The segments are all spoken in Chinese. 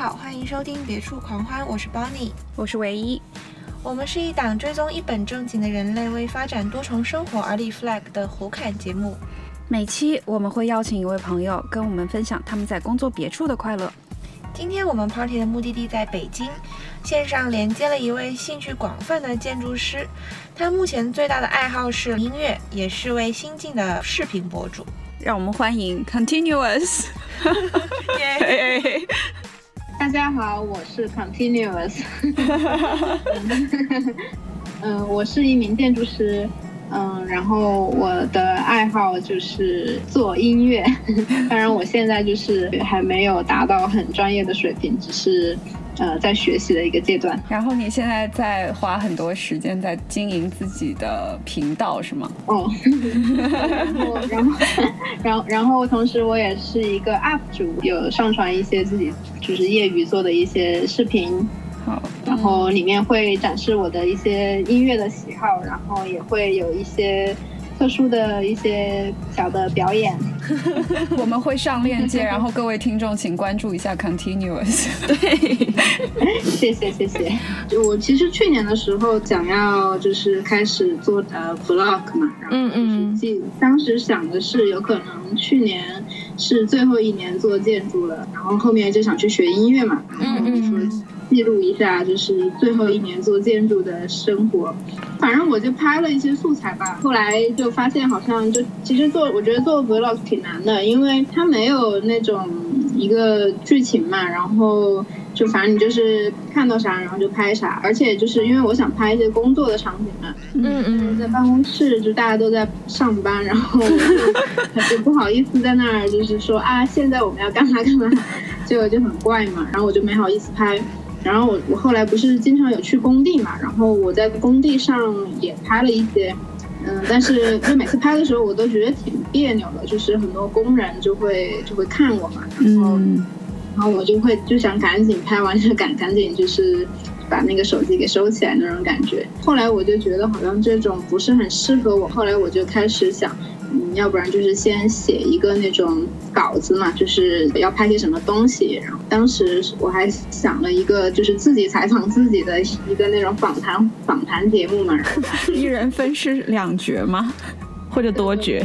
好，欢迎收听《别处狂欢》，我是 Bonnie，我是唯一。我们是一档追踪一本正经的人类为发展多重生活而立 flag 的胡侃节目。每期我们会邀请一位朋友跟我们分享他们在工作别处的快乐。今天我们 party 的目的地在北京，线上连接了一位兴趣广泛的建筑师，他目前最大的爱好是音乐，也是位新晋的视频博主。让我们欢迎 Continuous。大家好，我是 Continuous。嗯，我是一名建筑师。嗯，然后我的爱好就是做音乐，当然我现在就是还没有达到很专业的水平，只是呃在学习的一个阶段。然后你现在在花很多时间在经营自己的频道是吗？哦，然后然后然后然后同时我也是一个 UP 主，有上传一些自己就是业余做的一些视频。好，然后里面会展示我的一些音乐的喜好，然后也会有一些特殊的一些小的表演。我们会上链接，然后各位听众请关注一下 Continuous。对，谢谢谢谢。就我其实去年的时候想要就是开始做呃 vlog 嘛，然后就是记当时想的是有可能去年是最后一年做建筑了，然后后面就想去学音乐嘛，然后就说。记录一下，就是最后一年做建筑的生活。反正我就拍了一些素材吧。后来就发现，好像就其实做，我觉得做 vlog 挺难的，因为它没有那种一个剧情嘛。然后就反正你就是看到啥，然后就拍啥。而且就是因为我想拍一些工作的场景嘛，嗯嗯，在办公室就大家都在上班，然后 就不好意思在那儿就是说啊，现在我们要干嘛干嘛，就就很怪嘛。然后我就没好意思拍。然后我我后来不是经常有去工地嘛，然后我在工地上也拍了一些，嗯，但是就每次拍的时候我都觉得挺别扭的，就是很多工人就会就会看我嘛，然后然后我就会就想赶紧拍完就赶赶紧就是把那个手机给收起来那种感觉。后来我就觉得好像这种不是很适合我，后来我就开始想。嗯，要不然就是先写一个那种稿子嘛，就是要拍些什么东西。然后当时我还想了一个，就是自己采访自己的一个那种访谈访谈节目嘛。一人分饰两角吗？或者多角？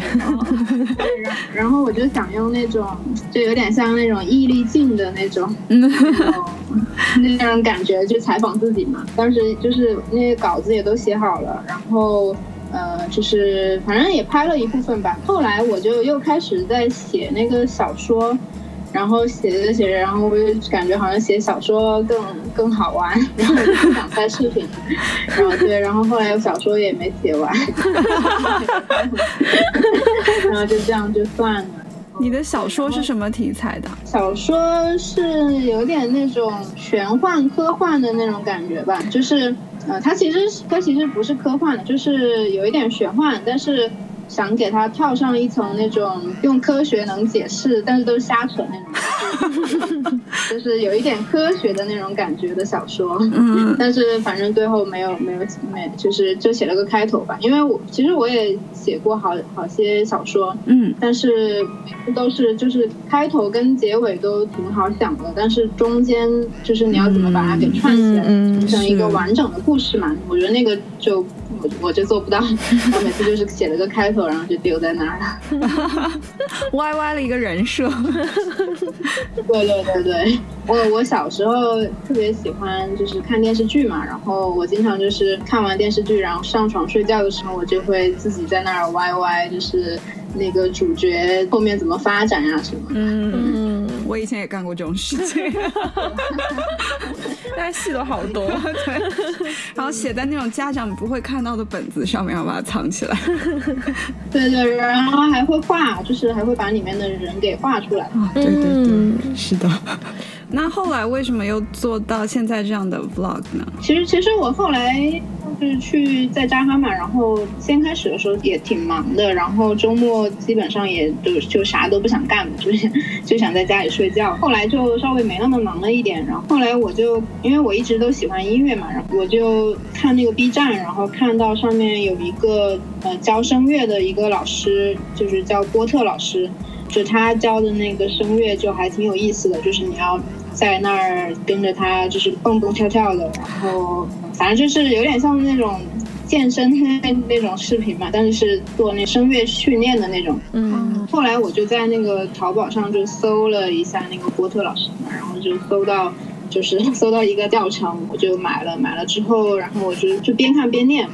然后我就想用那种，就有点像那种毅力镜的那种，那种感觉，去采访自己嘛。当时就是那些稿子也都写好了，然后。呃，就是反正也拍了一部分吧。后来我就又开始在写那个小说，然后写着写着，然后我就感觉好像写小说更更好玩，然后就不想拍视频。然后对，然后后来小说也没写完，然后就这样就算了。你的小说是什么题材的？小说是有点那种玄幻科幻的那种感觉吧，就是。呃，它其实它其实不是科幻的，就是有一点玄幻，但是想给它套上一层那种用科学能解释，但是都是瞎扯那种，就是有一点科学的那种感觉的小说。嗯，但是反正最后没有没有没，就是就写了个开头吧，因为我其实我也写过好好些小说，嗯，但是都是就是开头跟结尾都挺好想的，但是中间就是你要怎么把它给串起来，成一个完整的。故事嘛，我觉得那个就我我就做不到，我每次就是写了个开头，然后就丢在那儿了，歪歪了一个人设。对对对对，我我小时候特别喜欢就是看电视剧嘛，然后我经常就是看完电视剧，然后上床睡觉的时候，我就会自己在那儿歪歪，就是那个主角后面怎么发展呀什么。嗯，我以前也干过这种事情。但是戏了好多，对，然后写在那种家长不会看到的本子上面，要把它藏起来。对对，然后还会画，就是还会把里面的人给画出来。啊，对对对，是的。那后来为什么又做到现在这样的 vlog 呢？其实，其实我后来。就是去在扎哈嘛，然后先开始的时候也挺忙的，然后周末基本上也就就啥都不想干，就是就想在家里睡觉。后来就稍微没那么忙了一点，然后后来我就因为我一直都喜欢音乐嘛，然后我就看那个 B 站，然后看到上面有一个呃教声乐的一个老师，就是叫波特老师，就他教的那个声乐就还挺有意思的，就是你要。在那儿跟着他就是蹦蹦跳跳的，然后反正就是有点像那种健身那那种视频嘛，但是是做那声乐训练的那种。嗯后来我就在那个淘宝上就搜了一下那个波特老师嘛，然后就搜到就是 搜到一个教程，我就买了，买了之后，然后我就就边看边练。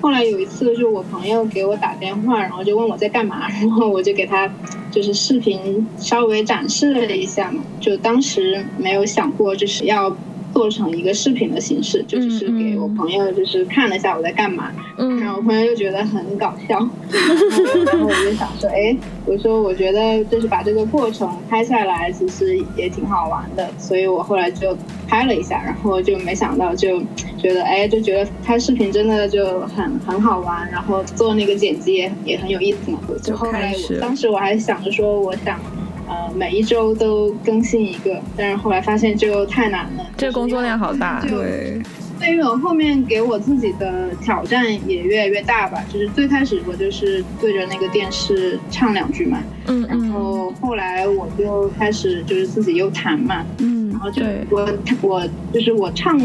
后来有一次，就我朋友给我打电话，然后就问我在干嘛，然后我就给他就是视频稍微展示了一下嘛，就当时没有想过就是要做成一个视频的形式，就只是给我朋友就是看了一下我在干嘛，然嗯后我朋友就觉得很搞笑，然 后然后我就想说，哎，我说我觉得就是把这个过程拍下来，其实也挺好玩的，所以我后来就拍了一下，然后就没想到就觉得，哎，就觉得拍视频真的就很很好玩，然后做那个剪辑也也很有意思嘛，就后来我当时我还想着说，我想。呃，每一周都更新一个，但是后来发现就太难了。这工作量好大。就对，对于我后面给我自己的挑战也越来越大吧。就是最开始我就是对着那个电视唱两句嘛，嗯然后后来我就开始就是自己又弹嘛，嗯然后就我我就是我唱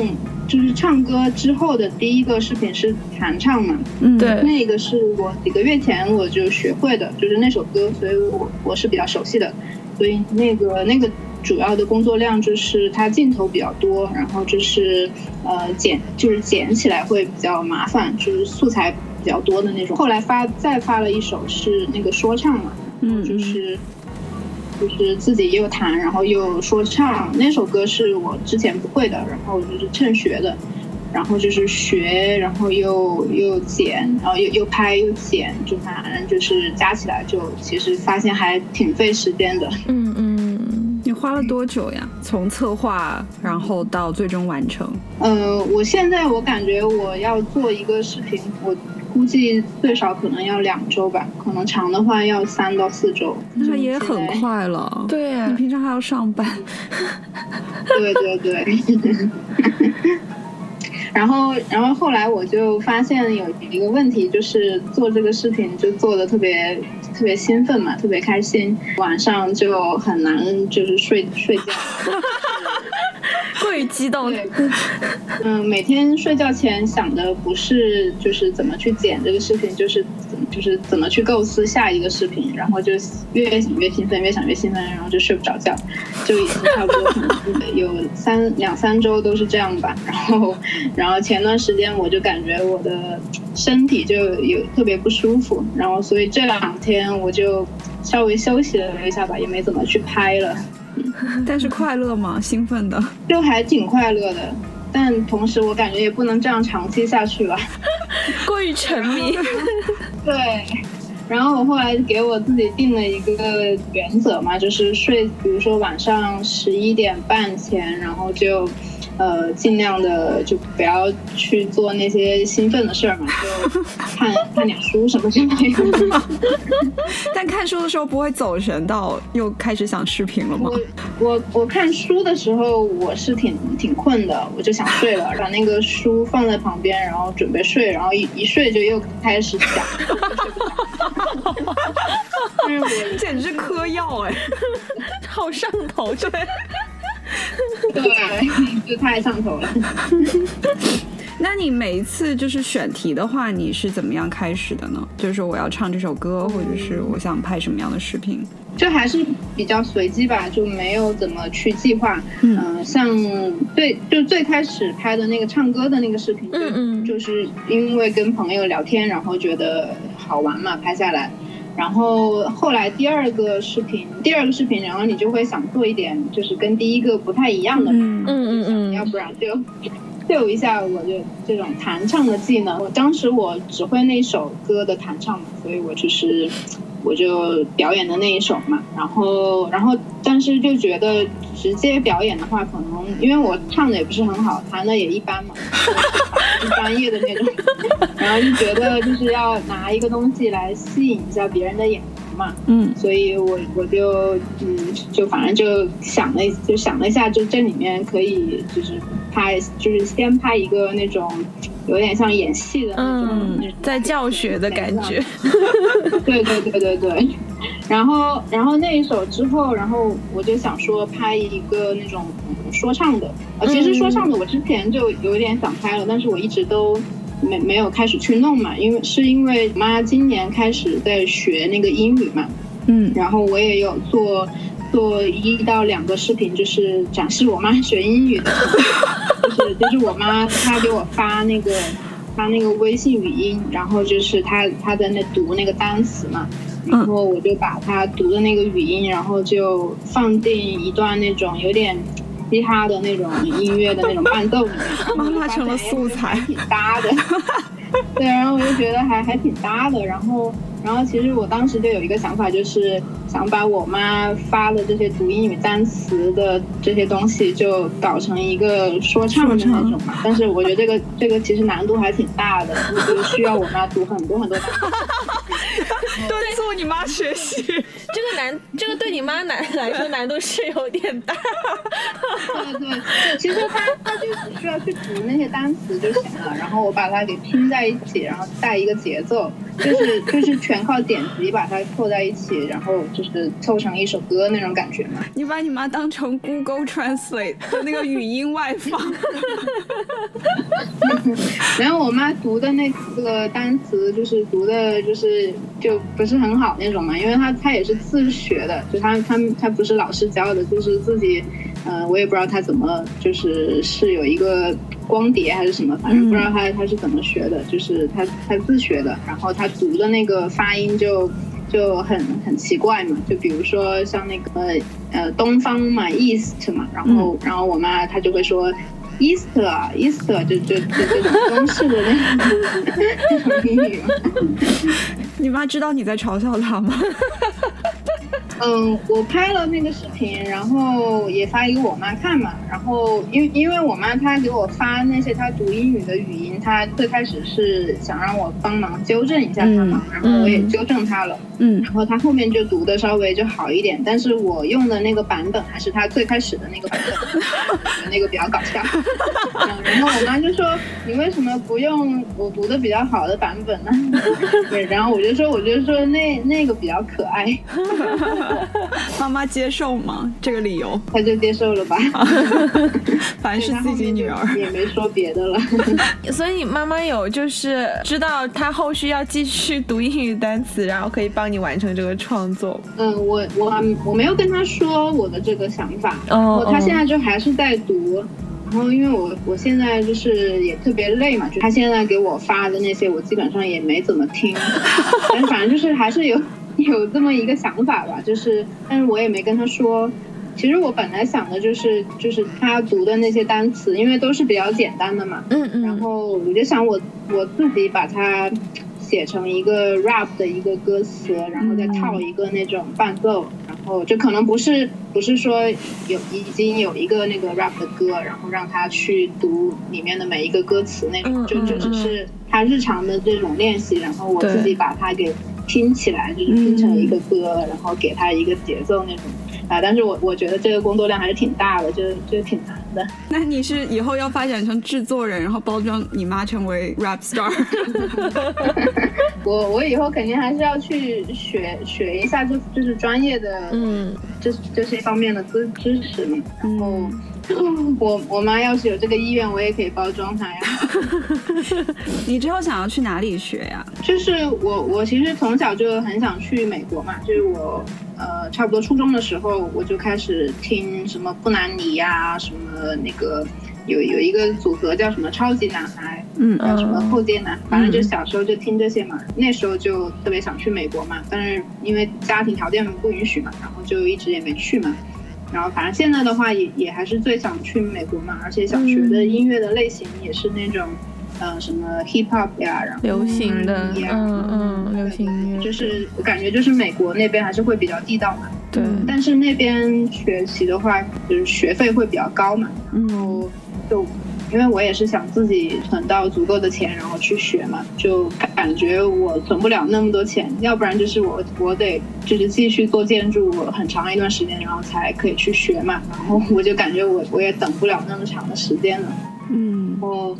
就是唱歌之后的第一个视频是弹唱嘛，嗯，对。那个是我几个月前我就学会的，就是那首歌，所以我我是比较熟悉的，所以那个那个主要的工作量就是它镜头比较多，然后就是呃剪就是剪起来会比较麻烦，就是素材比较多的那种。后来发再发了一首是那个说唱嘛，嗯，就是就是自己又弹，然后又说唱。那首歌是我之前不会的，然后就是趁学的，然后就是学，然后又又剪，然后又又拍又剪，就反正就是加起来就其实发现还挺费时间的。嗯嗯，你花了多久呀？从策划然后到最终完成？呃，我现在我感觉我要做一个视频，我估计最少可能要两周吧，可能长的话要三到四周。那也很快了。对啊你平常还要上班。对 对对。然后，然后后来我就发现有一个问题，就是做这个视频就做的特别特别兴奋嘛，特别开心，晚上就很难就是睡睡觉。过于激动，的，嗯，每天睡觉前想的不是就是怎么去剪这个视频，就是怎就是怎么去构思下一个视频，然后就越想越兴奋，越想越兴奋，然后就睡不着觉，就已经差不多可能有三两三周都是这样吧。然后，然后前段时间我就感觉我的身体就有特别不舒服，然后所以这两天我就稍微休息了一下吧，也没怎么去拍了。但是快乐吗？兴奋的。就还挺快乐的，但同时我感觉也不能这样长期下去吧。过于沉迷，对，然后我后来给我自己定了一个原则嘛，就是睡，比如说晚上十一点半前，然后就。呃，尽量的就不要去做那些兴奋的事儿嘛，就看看点书什么之类的。但看书的时候不会走神到又开始想视频了吗？我我我看书的时候，我是挺挺困的，我就想睡了，把那个书放在旁边，然后准备睡，然后一一睡就又开始想，我 简直嗑药哎！好上头，对，对，就太上头了。那你每一次就是选题的话，你是怎么样开始的呢？就是说我要唱这首歌，或者是我想拍什么样的视频？就还是比较随机吧，就没有怎么去计划。嗯呃像最就最开始拍的那个唱歌的那个视频，就嗯嗯就是因为跟朋友聊天，然后觉得好玩嘛，拍下来。然后后来第二个视频，第二个视频，然后你就会想做一点就是跟第一个不太一样的，嗯嗯嗯嗯，要不然就秀一下我的这种弹唱的技能。我当时我只会那首歌的弹唱嘛，所以我就是我就表演的那一首嘛。然后然后但是就觉得直接表演的话，可能因为我唱的也不是很好，弹的也一般嘛，不专业的那种。然后就觉得就是要拿一个东西来吸引一下别人的眼球嘛。嗯所以我我就嗯，就反正就想了就想了一下，就这里面可以就是拍，就是先拍一个那种有点像演戏的那种，嗯种，在教学的感觉，对对对对对，然后，然后那一首之后，然后我就想说拍一个那种说唱的。呃，其实说唱的我之前就有点想拍了，但是我一直都没没有开始去弄嘛，因为是因为妈今年开始在学那个英语嘛，嗯，然后我也有做做一到两个视频，就是展示我妈学英语的，就是就是我妈她给我发那个发那个微信语音，然后就是她她在那读那个单词嘛。然后我就把他读的那个语音，然后就放进一段那种有点嘻哈的那种音乐的那种伴奏里面，妈妈成了素材，挺搭的。对，然后我就觉得还还挺搭的。然后，然后其实我当时就有一个想法，就是想把我妈发的这些读英语单词的这些东西，就搞成一个说唱的那种嘛。但是我觉得这个这个其实难度还挺大的，就需要我妈读很多很多单词。你妈学习，这个难，这个对你妈难来说难度是有点大。对对，其实他他就只需要去读那些单词就行了，然后我把它给拼在一起，然后带一个节奏，就是 就是全靠点击把它凑在一起，然后就是凑成一首歌那种感觉嘛。你把你妈当成 Google Translate 的那个语音外放。然后我妈读的那个单词就是读的，就是就。不是很好那种嘛，因为她她也是自学的，就他他他不是老师教的，就是自己，嗯，我也不知道他怎么，就是是有一个光碟还是什么，反正不知道他他是怎么学的，就是他他自学的，然后他读的那个发音就就很很奇怪嘛，就比如说像那个呃东方嘛，east 嘛，然后然后我妈她就会说。Easter，Easter，就就就这种中式的那种那种英语。你妈知道你在嘲笑她吗？嗯，我拍了那个视频，然后也发给我妈看嘛。然后因为因为我妈她给我发那些她读英语的语音，她最开始是想让我帮忙纠正一下她嘛，然后我也纠正她了。嗯。然后她后面就读的稍微就好一点，但是我用的那个版本还是她最开始的那个版本，那个比较搞笑。然后我妈就说：“你为什么不用我读的比较好的版本呢？” 对，然后我就说：“我就说那那个比较可爱。” 妈妈接受吗？这个理由，他就接受了吧。反正是自己女儿，也没说别的了。所以你妈妈有就是知道她后续要继续读英语单词，然后可以帮你完成这个创作。嗯，我我我没有跟她说我的这个想法。哦。她现在就还是在读，然后因为我我现在就是也特别累嘛，就他现在给我发的那些，我基本上也没怎么听。但反正就是还是有。有这么一个想法吧，就是，但是我也没跟他说。其实我本来想的就是，就是他读的那些单词，因为都是比较简单的嘛。嗯嗯。然后我就想我我自己把它写成一个 rap 的一个歌词，然后再套一个那种伴奏，然后就可能不是不是说有已经有一个那个 rap 的歌，然后让他去读里面的每一个歌词那种，就就只是他日常的这种练习，然后我自己把它给。拼起来就是拼成一个歌，然后给他一个节奏那种啊，但是我我觉得这个工作量还是挺大的，就就挺难的。那你是以后要发展成制作人，然后包装你妈成为 rap star？我我以后肯定还是要去学学一下，就就是专业的嗯，这这些方面的知知识嘛，然后。我我妈要是有这个意愿，我也可以包装她呀。你之后想要去哪里学呀？就是我我其实从小就很想去美国嘛，就是我呃差不多初中的时候我就开始听什么布兰妮呀，什么那个有有一个组合叫什么超级男孩，嗯，叫什么后街男，反正就小时候就听这些嘛。那时候就特别想去美国嘛，但是因为家庭条件不允许嘛，然后就一直也没去嘛。然后反正现在的话也也还是最想去美国嘛，而且想学的音乐的类型也是那种，呃什么 hip hop 呀，然后流行的，嗯嗯，流行音乐，就是我感觉就是美国那边还是会比较地道嘛。对。但是那边学习的话，就是学费会比较高嘛，然后就。因为我也是想自己存到足够的钱，然后去学嘛，就感觉我存不了那么多钱，要不然就是我我得就是继续做建筑很长一段时间，然后才可以去学嘛，然后我就感觉我我也等不了那么长的时间了，嗯，然后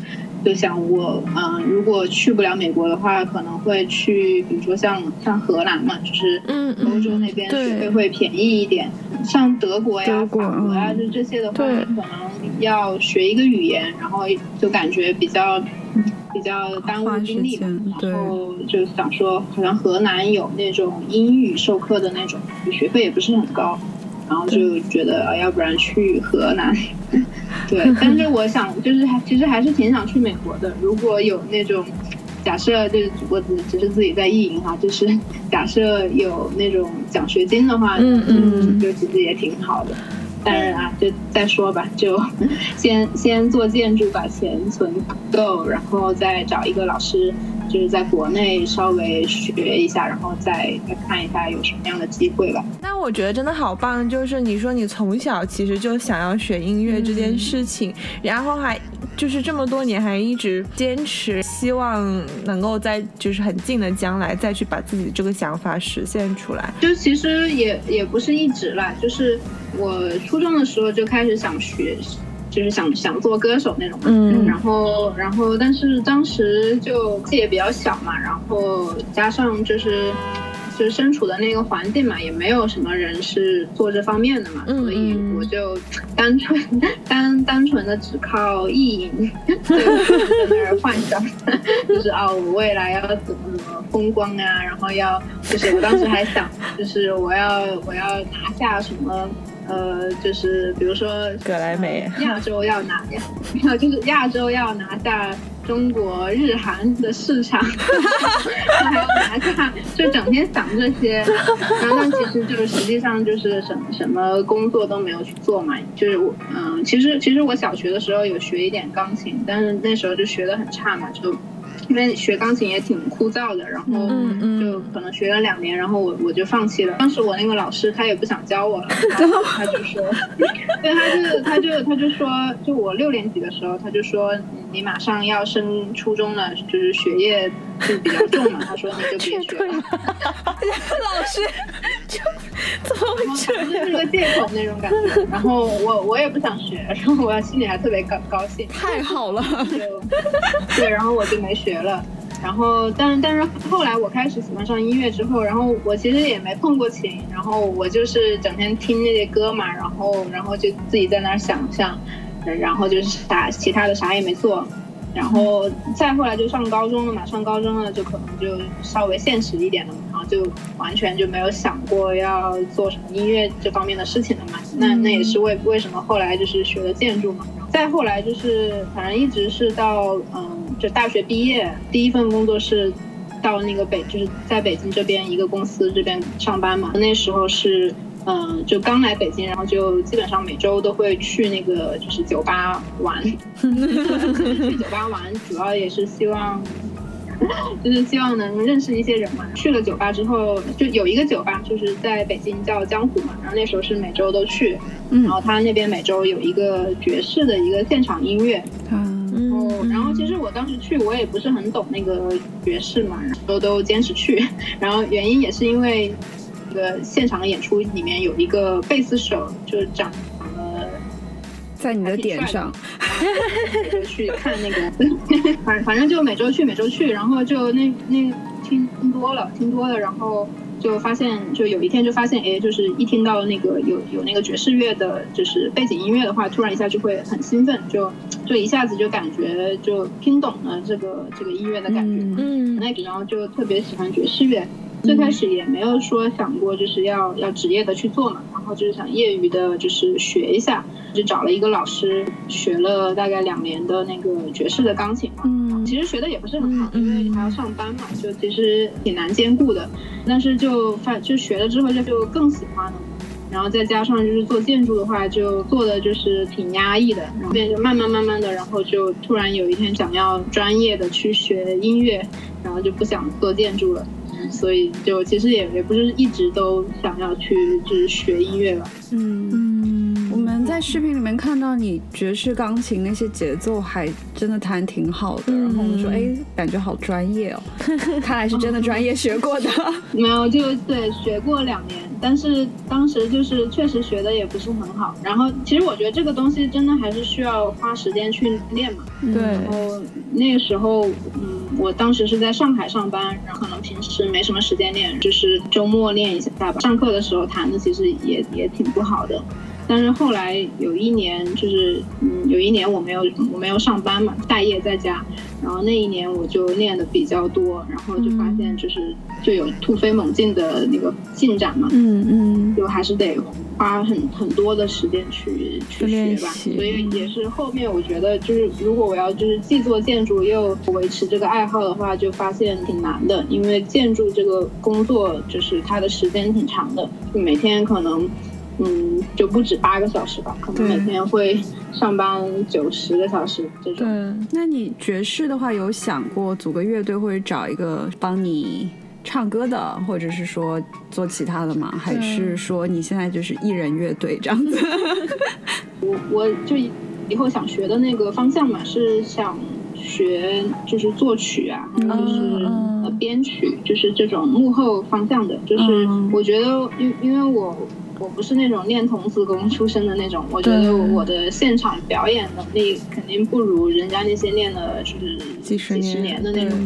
就想我嗯、如果去不了美国的话，可能会去，比如说像像荷兰嘛，就是嗯欧洲那边学费会便宜一点。像德国呀、德国法国呀，嗯就这些的话，可能要学一个语言，然后就感觉比较比较耽误精力然后就想说，好像荷兰有那种英语授课的那种，学费也不是很高。然后就觉得，呃要不然去荷兰，对。但是我想，就是还其实还是挺想去美国的。如果有那种假设，就是我只只是自己在意淫哈，就是假设有那种奖学金的话，嗯嗯就其实也挺好的。当然啊，就再说吧，就先先做建筑，把钱存够，然后再找一个老师，就是在国内稍微学一下，然后再再看一下有什么样的机会吧。那我觉得真的好棒，就是你说你从小其实就想要学音乐这件事情，然后还就是这么多年还一直坚持，希望能够在就是很近的将来再去把自己这个想法实现出来。就其实也也不是一直啦，就是我初中的时候就开始想学，就是想想做歌手那种嘛。嗯然后，然后，但是当时就自己也比较小嘛，然后加上就是就是身处的那个环境嘛，也没有什么人是做这方面的嘛，嗯所以嗯我就单纯单单纯的只靠意淫，在那儿幻想，就是哦，我未来要怎么怎么风光啊，然后要就是我当时还想，就是我要我要拿下什么。呃，就是比如说格莱美。呃亚洲要拿亚，就是亚洲要拿下中国、日韩的市场，还要拿下，就整天想这些，然后但其实就是实际上就是什么什么工作都没有去做嘛，就是我嗯，其实其实我小学的时候有学一点钢琴，但是那时候就学的很差嘛，就因为学钢琴也挺枯燥的，然后就可能学了两年，然后我我就放弃了。当时我那个老师他也不想教我了，他就说，对，他就他就他就说，就我六年级的时候，他就说嗯你马上要升初中了，就是学业就比较重嘛，他说你就别 学了，老师就 怎么会这 就是？个借口那种感觉。然后我我也不想学，然后我心里还特别高高兴。太好了，就对，然后我就没学了。然后，但但是后来我开始喜欢上音乐之后，然后我其实也没碰过琴，然后我就是整天听那些歌嘛，然后然后就自己在那儿想象，然后就是啥其他的啥也没做。然后再后来就上高中了嘛，上高中了就可能就稍微现实一点了嘛，然后就完全就没有想过要做什么音乐这方面的事情了嘛。那那也是为为什么后来就是学了建筑嘛。再后来就是反正一直是到嗯，就大学毕业第一份工作是到那个北就是在北京这边一个公司这边上班嘛。那时候是嗯，就刚来北京，然后就基本上每周都会去那个就是酒吧玩，去酒吧玩主要也是希望。就是希望能认识一些人嘛。去了酒吧之后，就有一个酒吧，就是在北京叫江湖嘛。然后那时候是每周都去，嗯然后他那边每周有一个爵士的一个现场音乐。啊，然后，然后其实我当时去，我也不是很懂那个爵士嘛，然后都坚持去。然后原因也是因为，这个现场的演出里面有一个贝斯手，就长得在你的点上，每周去看那个，反反正就每周去每周去，然后就那那听听多了听多了，然后就发现就有一天就发现，哎，就是一听到那个有有那个爵士乐的，就是背景音乐的话，突然一下就会很兴奋，就就一下子就感觉就听懂了这个这个音乐的感觉。嗯嗯那个，然后就特别喜欢爵士乐。最开始也没有说想过就是要要职业的去做嘛，然后就是想业余的，就是学一下，就找了一个老师学了大概两年的那个爵士的钢琴嘛。嗯其实学的也不是很好，嗯因为还要上班嘛，就其实挺难兼顾的。但是就发就学了之后就就更喜欢了。然后再加上就是做建筑的话，就做的就是挺压抑的，然后变就慢慢慢慢的，然后就突然有一天想要专业的去学音乐，然后就不想做建筑了。嗯所以就其实也也不是一直都想要去就是学音乐吧。嗯。嗯我们在在视频里面看到你爵士钢琴那些节奏还真的弹挺好的，然后我们说，哎，感觉好专业哦，看来是真的专业学过的。没有，就对，学过两年，但是当时就是确实学的也不是很好。然后其实我觉得这个东西真的还是需要花时间去练嘛。对。然后那个时候，嗯，我当时是在上海上班，然后可能平时没什么时间练，就是周末练一下吧。上课的时候弹的其实也也挺不好的。但是后来有一年，就是嗯，有一年我没有我没有上班嘛，待业在家，然后那一年我就练的比较多，然后就发现就是就有突飞猛进的那个进展嘛，嗯嗯，就还是得花很很多的时间去去学吧，所以也是后面我觉得就是如果我要就是既做建筑又维持这个爱好的话，就发现挺难的，因为建筑这个工作就是它的时间挺长的，就每天可能。嗯，就不止八个小时吧，可能每天会上班九十个小时这种。对，那你爵士的话，有想过组个乐队，或者找一个帮你唱歌的，或者是说做其他的吗？还是说你现在就是艺人乐队这样子？我我就以后想学的那个方向嘛，是想学就是作曲啊，还有就是呃编曲，就是这种幕后方向的。就是我觉得，因因为我。我不是那种练童子功出身的那种，我觉得我的现场表演能力肯定不如人家那些练了就是几十年的那种。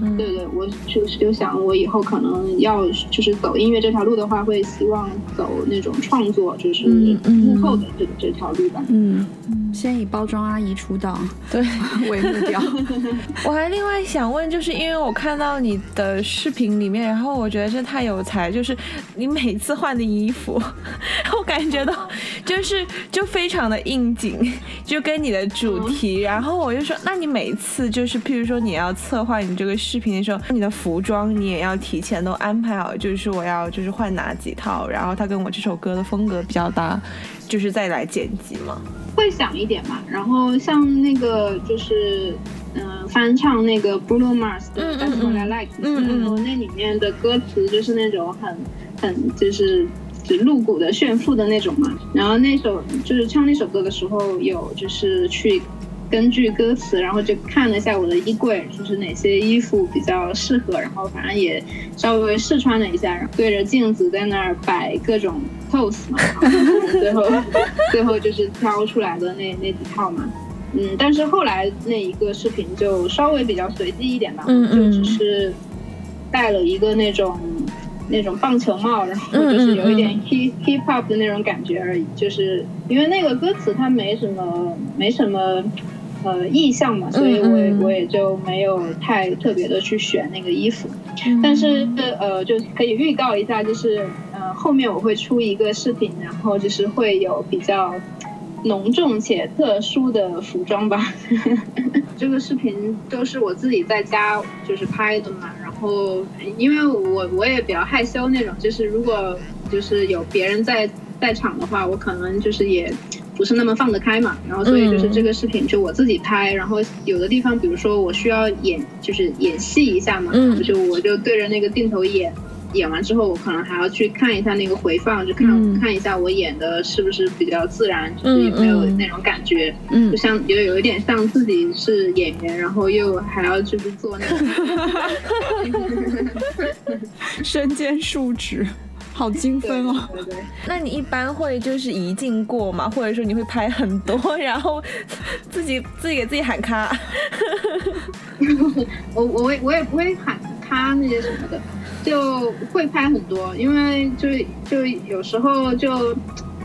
嗯，对对，我就就想我以后可能要就是走音乐这条路的话，会希望走那种创作，就是幕后的这这条路吧。嗯，先以包装阿姨出道，对 为目标。我还另外想问，就是因为我看到你的视频里面，然后我觉得这太有才，就是你每次换的衣服。我感觉到就是就非常的应景，就跟你的主题。然后我就说，那你每次就是，譬如说你要策划你这个视频的时候，你的服装你也要提前都安排好，就是我要就是换哪几套，然后它跟我这首歌的风格比较搭，就是再来剪辑嘛。会想一点嘛。然后像那个就是嗯翻唱那个 Bruno Mars 的《That's What I Like》，然后那里面的歌词就是那种很很就是。是露骨的炫富的那种嘛，然后那首就是唱那首歌的时候，有就是去根据歌词，然后就看了一下我的衣柜，就是哪些衣服比较适合，然后反正也稍微试穿了一下，然后对着镜子在那儿摆各种 pose 嘛，最后最后就是挑出来的那那几套嘛，嗯，但是后来那一个视频就稍微比较随机一点吧，就只是带了一个那种。那种棒球帽，然后就是有一点 hip hip hop 的那种感觉而已，就是因为那个歌词它没什么没什么呃意象嘛，所以我也我也就没有太特别的去选那个衣服，但是呃就可以预告一下，就是呃后面我会出一个视频，然后就是会有比较。浓重且特殊的服装吧，这个视频都是我自己在家就是拍的嘛。然后因为我我也比较害羞那种，就是如果就是有别人在在场的话，我可能就是也不是那么放得开嘛。然后所以就是这个视频就我自己拍，然后有的地方比如说我需要演就是演戏一下嘛，就我就对着那个镜头演。演完之后，我可能还要去看一下那个回放，就看看一下我演的是不是比较自然，就是有没有那种感觉，就像有有一点像自己是演员，然后又还要就是做那个 身兼数职，好精分哦。对对。那你一般会就是一镜过嘛？或者说你会拍很多，然后自己自己给自己喊卡？我我我也不会喊卡那些什么的。就会拍很多，因为就就有时候就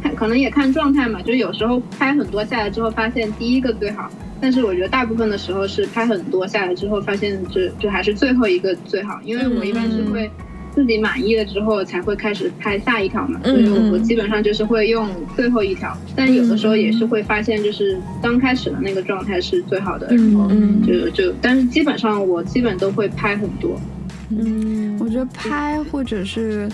看可能也看状态嘛，就有时候拍很多下来之后发现第一个最好，但是我觉得大部分的时候是拍很多下来之后发现就就还是最后一个最好，因为我一般是会自己满意了之后才会开始拍下一条嘛，所以我基本上就是会用最后一条，但有的时候也是会发现就是刚开始的那个状态是最好的，然后就就但是基本上我基本都会拍很多。嗯，我觉得拍或者是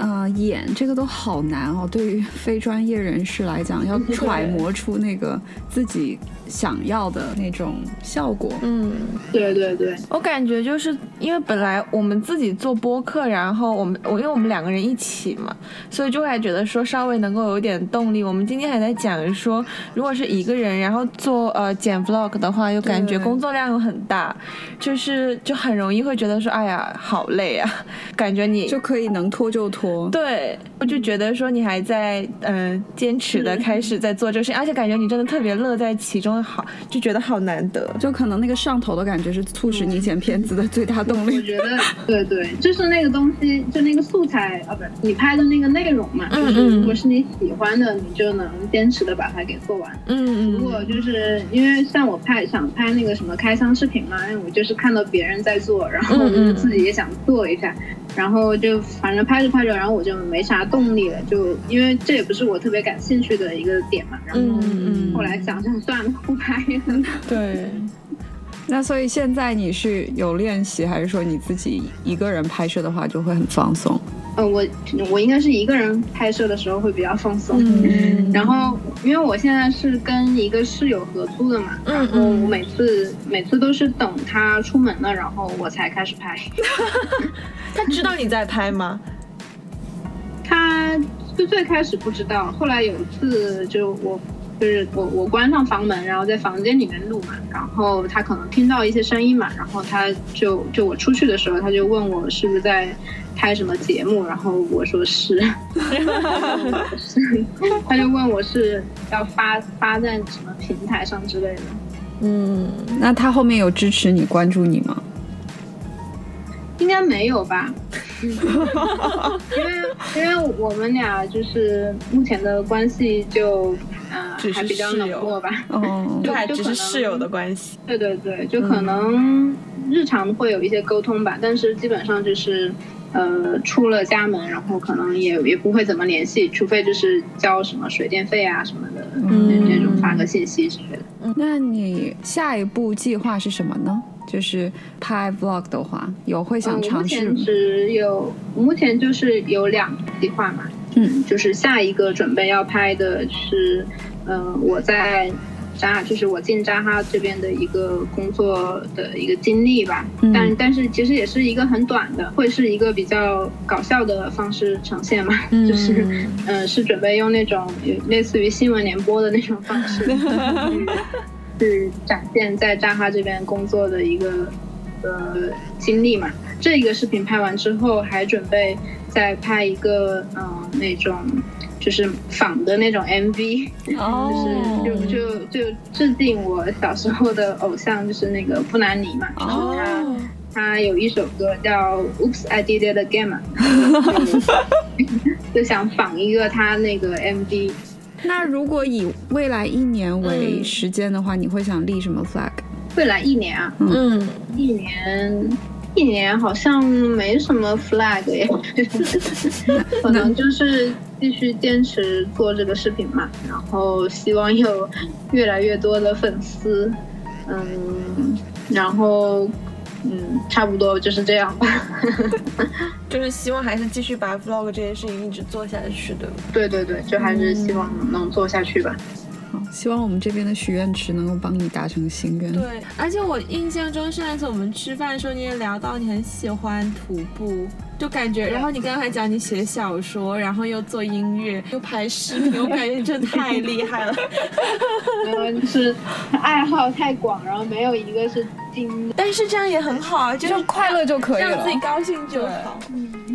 呃，演这个都好难哦。对于非专业人士来讲，要揣摩出那个自己想要的那种效果。嗯，对对对，我感觉就是因为本来我们自己做播客，然后我们我因为我们两个人一起嘛，所以就会觉得说稍微能够有点动力。我们今天还在讲说，如果是一个人，然后做呃剪 vlog 的话，又感觉工作量又很大，就是就很容易会觉得说，哎呀，好累啊，感觉你就可以能拖就拖。对，我就觉得说你还在嗯、呃坚持的开始在做这个事情，而且感觉你真的特别乐在其中，好就觉得好难得。就可能那个上头的感觉是促使你剪片子的最大动力。我觉得对对，就是那个东西，就那个素材啊，不是你拍的那个内容嘛，嗯就是嗯如果是你喜欢的，你就能坚持的把它给做完。嗯嗯如果就是因为像我拍想拍那个什么开箱视频嘛，因为我就是看到别人在做，然后我就自己也想做一下，然后就反正拍着拍着，然后我就没啥动力了，就因为这也不是我特别感兴趣的一个点嘛，然后后来想想算了，不拍了。对。那所以现在你是有练习，还是说你自己一个人拍摄的话就会很放松？呃，我我应该是一个人拍摄的时候会比较放松。嗯然后，因为我现在是跟一个室友合租的嘛，嗯然后我每次每次都是等他出门了，然后我才开始拍。他知道你在拍吗？他就最开始不知道，后来有一次就我就是我我关上房门，然后在房间里面录嘛，然后他可能听到一些声音嘛，然后他就就我出去的时候，他就问我是不是在拍什么节目，然后我说是，他就问我是要发发在什么平台上之类的。嗯，那他后面有支持你、关注你吗？应该没有吧？因为因为我们俩就是目前的关系就呃只是还比较室友冷漠吧。哦，就还只是室友的关系。对对对，就可能日常会有一些沟通吧，但是基本上就是呃出了家门，然后可能也也不会怎么联系，除非就是交什么水电费啊什么的，嗯那种发个信息之类的。那你下一步计划是什么呢？就是拍 vlog 的话，有会想尝试目前？只有目前就是有两个计划嘛，嗯，就是下一个准备要拍的是，呃，我在扎，就是我进扎哈这边的一个工作的一个经历吧。嗯但但是其实也是一个很短的，会是一个比较搞笑的方式呈现嘛，就是嗯、呃是准备用那种类似于新闻联播的那种方式去 去展现在扎哈这边工作的一个呃经历嘛。这一个视频拍完之后，还准备再拍一个嗯、呃那种就是仿的那种 MV，哦就是就就就致敬我小时候的偶像，就是那个布兰妮嘛，就是他。哦，他有一首歌叫《Oops I Did It Again》嘛，就 就想仿一个他那个 MV。那如果以未来一年为嗯时间的话，你会想立什么 flag？未来一年啊，嗯，一年一年好像没什么 flag 耶，可能就是继续坚持做这个视频嘛，然后希望有越来越多的粉丝，嗯，然后嗯，差不多就是这样吧。就是希望还是继续把 vlog 这件事情一直做下去的。对对对，就还是希望能做下去吧。好，希望我们这边的许愿池能够帮你达成心愿。对，而且我印象中上一次我们吃饭的时候，你也聊到你很喜欢徒步，就感觉，然后你刚才讲你写小说，然后又做音乐，又拍视频，我感觉你真的太厉害了。然后就是爱好太广，然后没有一个是精。但是这样也很好啊，就是就快乐就可以了让自己高兴就好。嗯，